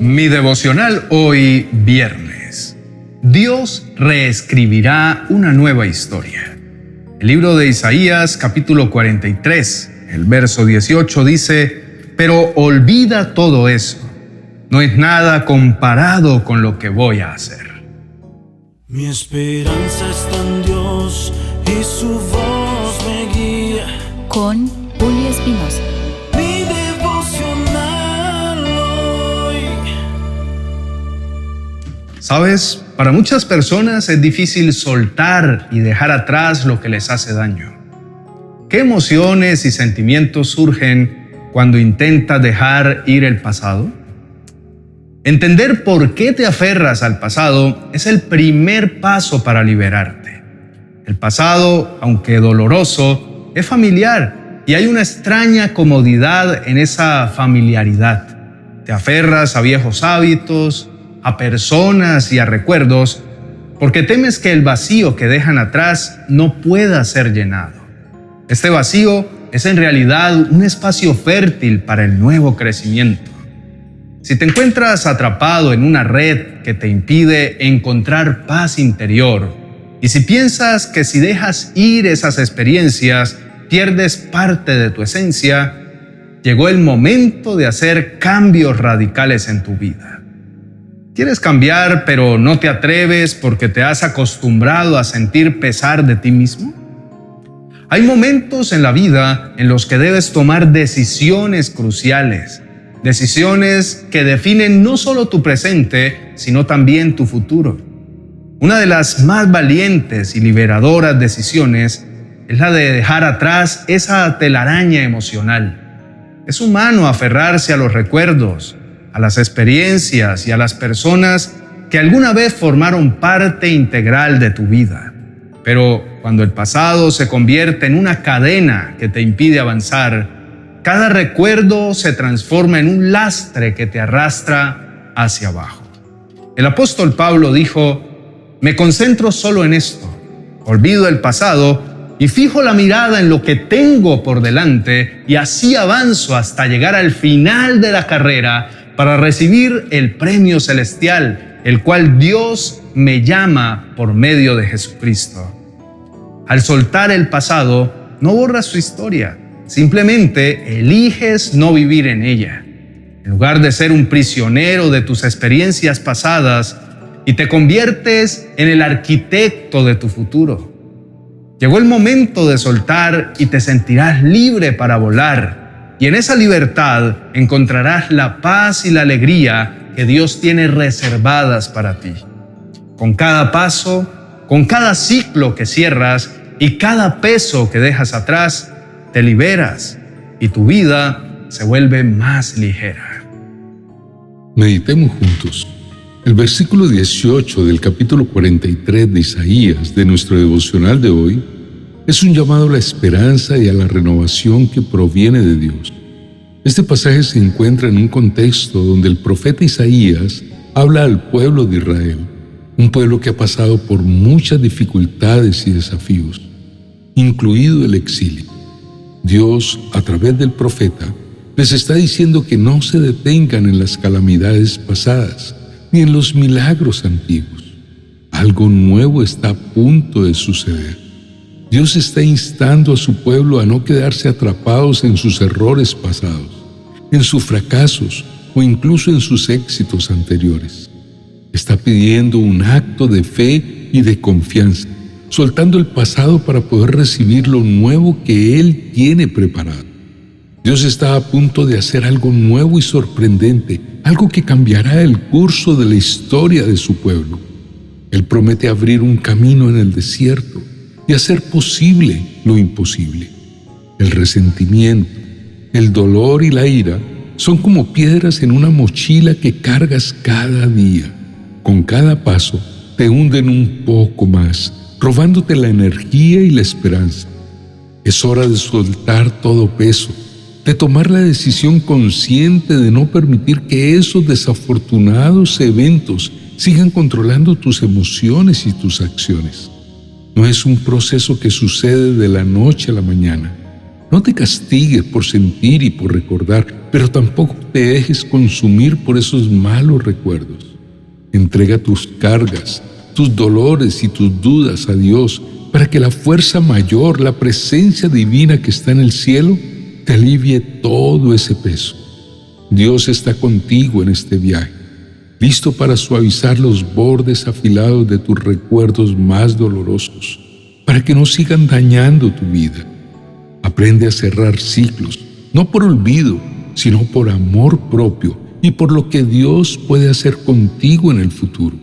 Mi devocional hoy viernes. Dios reescribirá una nueva historia. El libro de Isaías capítulo 43, el verso 18 dice, pero olvida todo eso. No es nada comparado con lo que voy a hacer. Mi esperanza está en Dios y su voz me guía. Con Julio Espinosa. Sabes, para muchas personas es difícil soltar y dejar atrás lo que les hace daño. ¿Qué emociones y sentimientos surgen cuando intentas dejar ir el pasado? Entender por qué te aferras al pasado es el primer paso para liberarte. El pasado, aunque doloroso, es familiar y hay una extraña comodidad en esa familiaridad. Te aferras a viejos hábitos, a personas y a recuerdos porque temes que el vacío que dejan atrás no pueda ser llenado. Este vacío es en realidad un espacio fértil para el nuevo crecimiento. Si te encuentras atrapado en una red que te impide encontrar paz interior, y si piensas que si dejas ir esas experiencias pierdes parte de tu esencia, llegó el momento de hacer cambios radicales en tu vida. ¿Quieres cambiar pero no te atreves porque te has acostumbrado a sentir pesar de ti mismo? Hay momentos en la vida en los que debes tomar decisiones cruciales Decisiones que definen no solo tu presente, sino también tu futuro. Una de las más valientes y liberadoras decisiones es la de dejar atrás esa telaraña emocional. Es humano aferrarse a los recuerdos, a las experiencias y a las personas que alguna vez formaron parte integral de tu vida. Pero cuando el pasado se convierte en una cadena que te impide avanzar, cada recuerdo se transforma en un lastre que te arrastra hacia abajo. El apóstol Pablo dijo, me concentro solo en esto, olvido el pasado y fijo la mirada en lo que tengo por delante y así avanzo hasta llegar al final de la carrera para recibir el premio celestial, el cual Dios me llama por medio de Jesucristo. Al soltar el pasado, no borras su historia, Simplemente eliges no vivir en ella. En lugar de ser un prisionero de tus experiencias pasadas y te conviertes en el arquitecto de tu futuro. Llegó el momento de soltar y te sentirás libre para volar. Y en esa libertad encontrarás la paz y la alegría que Dios tiene reservadas para ti. Con cada paso, con cada ciclo que cierras y cada peso que dejas atrás, te liberas y tu vida se vuelve más ligera. Meditemos juntos. El versículo 18 del capítulo 43 de Isaías de nuestro devocional de hoy es un llamado a la esperanza y a la renovación que proviene de Dios. Este pasaje se encuentra en un contexto donde el profeta Isaías habla al pueblo de Israel, un pueblo que ha pasado por muchas dificultades y desafíos, incluido el exilio. Dios, a través del profeta, les está diciendo que no se detengan en las calamidades pasadas ni en los milagros antiguos. Algo nuevo está a punto de suceder. Dios está instando a su pueblo a no quedarse atrapados en sus errores pasados, en sus fracasos o incluso en sus éxitos anteriores. Está pidiendo un acto de fe y de confianza soltando el pasado para poder recibir lo nuevo que Él tiene preparado. Dios está a punto de hacer algo nuevo y sorprendente, algo que cambiará el curso de la historia de su pueblo. Él promete abrir un camino en el desierto y hacer posible lo imposible. El resentimiento, el dolor y la ira son como piedras en una mochila que cargas cada día. Con cada paso te hunden un poco más robándote la energía y la esperanza. Es hora de soltar todo peso, de tomar la decisión consciente de no permitir que esos desafortunados eventos sigan controlando tus emociones y tus acciones. No es un proceso que sucede de la noche a la mañana. No te castigues por sentir y por recordar, pero tampoco te dejes consumir por esos malos recuerdos. Entrega tus cargas, tus dolores y tus dudas a Dios para que la fuerza mayor, la presencia divina que está en el cielo, te alivie todo ese peso. Dios está contigo en este viaje, listo para suavizar los bordes afilados de tus recuerdos más dolorosos, para que no sigan dañando tu vida. Aprende a cerrar ciclos, no por olvido, sino por amor propio y por lo que Dios puede hacer contigo en el futuro.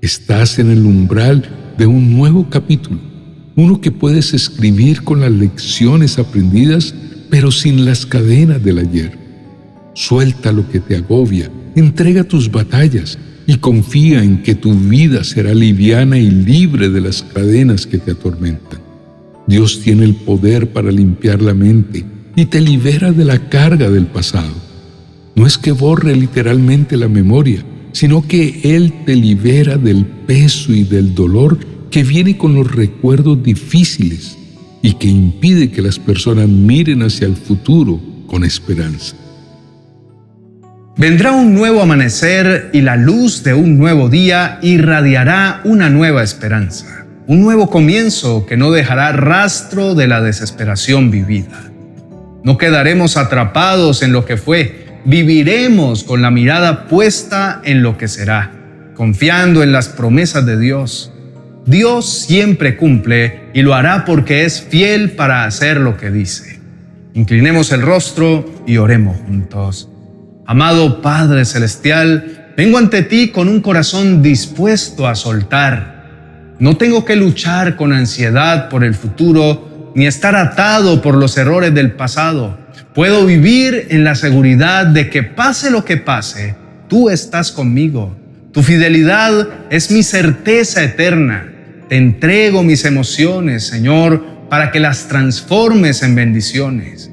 Estás en el umbral de un nuevo capítulo, uno que puedes escribir con las lecciones aprendidas, pero sin las cadenas del ayer. Suelta lo que te agobia, entrega tus batallas y confía en que tu vida será liviana y libre de las cadenas que te atormentan. Dios tiene el poder para limpiar la mente y te libera de la carga del pasado. No es que borre literalmente la memoria, sino que Él te libera del peso y del dolor que viene con los recuerdos difíciles y que impide que las personas miren hacia el futuro con esperanza. Vendrá un nuevo amanecer y la luz de un nuevo día irradiará una nueva esperanza, un nuevo comienzo que no dejará rastro de la desesperación vivida. No quedaremos atrapados en lo que fue, viviremos con la mirada puesta en lo que será, confiando en las promesas de Dios. Dios siempre cumple y lo hará porque es fiel para hacer lo que dice. Inclinemos el rostro y oremos juntos. Amado Padre Celestial, vengo ante ti con un corazón dispuesto a soltar. No tengo que luchar con ansiedad por el futuro ni estar atado por los errores del pasado Puedo vivir en la seguridad de que pase lo que pase, tú estás conmigo. Tu fidelidad es mi certeza eterna. Te entrego mis emociones, Señor, para que las transformes en bendiciones.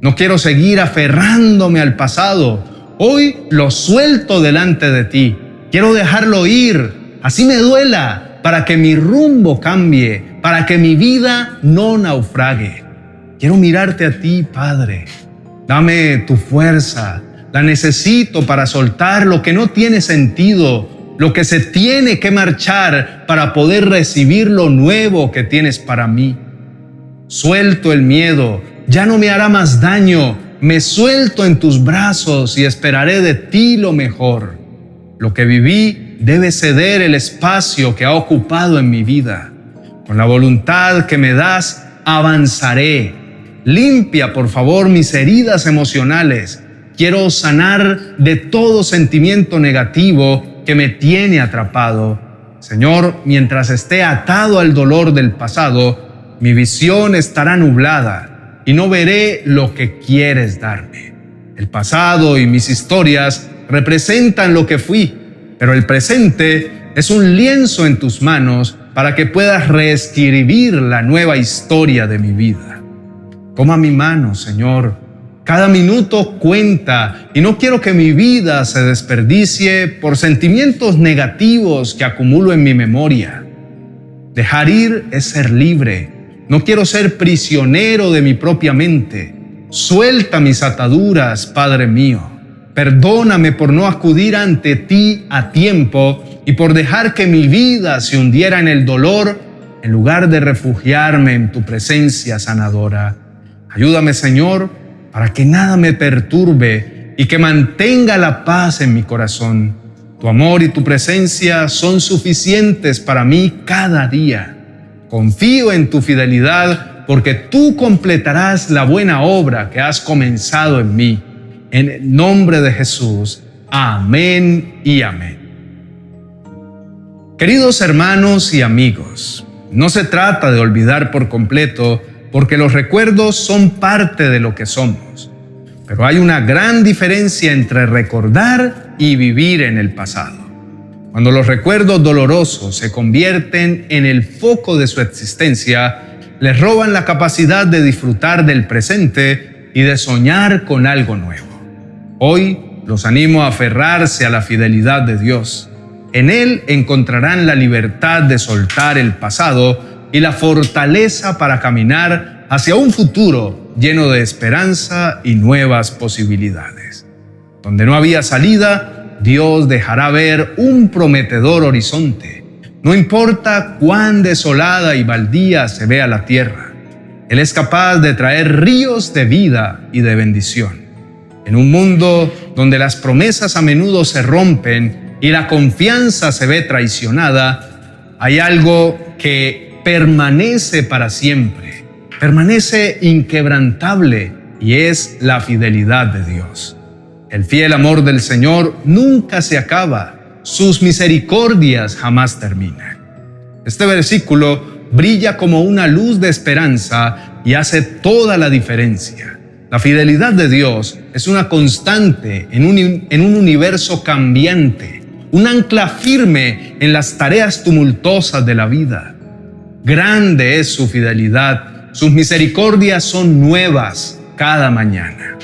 No quiero seguir aferrándome al pasado. Hoy lo suelto delante de ti. Quiero dejarlo ir, así me duela, para que mi rumbo cambie, para que mi vida no naufrague. Quiero mirarte a ti, Padre. Dame tu fuerza. La necesito para soltar lo que no tiene sentido, lo que se tiene que marchar para poder recibir lo nuevo que tienes para mí. Suelto el miedo, ya no me hará más daño, me suelto en tus brazos y esperaré de ti lo mejor. Lo que viví debe ceder el espacio que ha ocupado en mi vida. Con la voluntad que me das, avanzaré Limpia, por favor, mis heridas emocionales. Quiero sanar de todo sentimiento negativo que me tiene atrapado. Señor, mientras esté atado al dolor del pasado, mi visión estará nublada y no veré lo que quieres darme. El pasado y mis historias representan lo que fui, pero el presente es un lienzo en tus manos para que puedas reescribir la nueva historia de mi vida. Toma mi mano, Señor. Cada minuto cuenta y no quiero que mi vida se desperdicie por sentimientos negativos que acumulo en mi memoria. Dejar ir es ser libre. No quiero ser prisionero de mi propia mente. Suelta mis ataduras, Padre mío. Perdóname por no acudir ante ti a tiempo y por dejar que mi vida se hundiera en el dolor en lugar de refugiarme en tu presencia sanadora. Ayúdame, Señor, para que nada me perturbe y que mantenga la paz en mi corazón. Tu amor y tu presencia son suficientes para mí cada día. Confío en tu fidelidad porque tú completarás la buena obra que has comenzado en mí. En el nombre de Jesús. Amén y amén. Queridos hermanos y amigos, no se trata de olvidar por completo porque los recuerdos son parte de lo que somos. Pero hay una gran diferencia entre recordar y vivir en el pasado. Cuando los recuerdos dolorosos se convierten en el foco de su existencia, les roban la capacidad de disfrutar del presente y de soñar con algo nuevo. Hoy los animo a aferrarse a la fidelidad de Dios. En Él encontrarán la libertad de soltar el pasado y la fortaleza para caminar hacia un futuro lleno de esperanza y nuevas posibilidades. Donde no había salida, Dios dejará ver un prometedor horizonte. No importa cuán desolada y baldía se vea la tierra, Él es capaz de traer ríos de vida y de bendición. En un mundo donde las promesas a menudo se rompen y la confianza se ve traicionada, hay algo que permanece para siempre, permanece inquebrantable y es la fidelidad de Dios. El fiel amor del Señor nunca se acaba, sus misericordias jamás terminan. Este versículo brilla como una luz de esperanza y hace toda la diferencia. La fidelidad de Dios es una constante en un, en un, universo cambiante, un ancla firme en las tareas tumultuosas de la vida. Grande es su fidelidad, sus misericordias son nuevas cada mañana.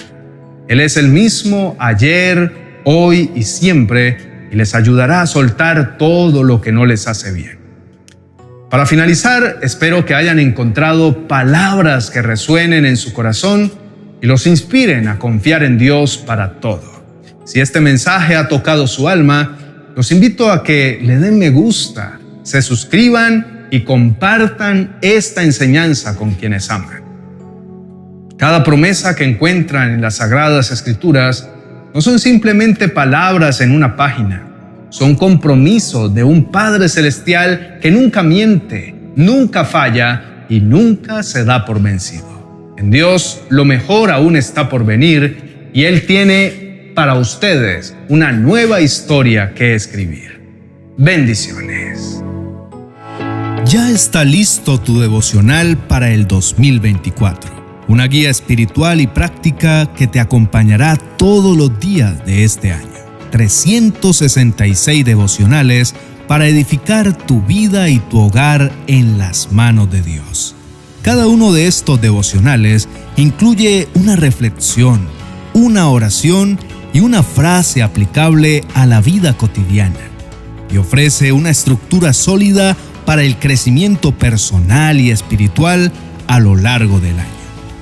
Él es el mismo ayer, hoy y siempre y les ayudará a soltar todo lo que no les hace bien. Para finalizar, espero que hayan encontrado palabras que resuenen en su corazón y los inspiren a confiar en Dios para todo. Si este mensaje ha tocado su alma, los invito a que le den me gusta, se suscriban y compartan esta enseñanza con quienes aman. Cada promesa que encuentran en las Sagradas Escrituras no son simplemente palabras en una página, son compromisos de un Padre Celestial que nunca miente, nunca falla y nunca se da por vencido. En Dios lo mejor aún está por venir y Él tiene para ustedes una nueva historia que escribir. Bendiciones. Ya está listo tu devocional para el 2024. Una guía espiritual y práctica que te acompañará todos los días de este año. 366 devocionales para edificar tu vida y tu hogar en las manos de Dios. Cada uno de estos devocionales incluye una reflexión, una oración y una frase aplicable a la vida cotidiana y ofrece una estructura sólida para el crecimiento personal y espiritual a lo largo del año.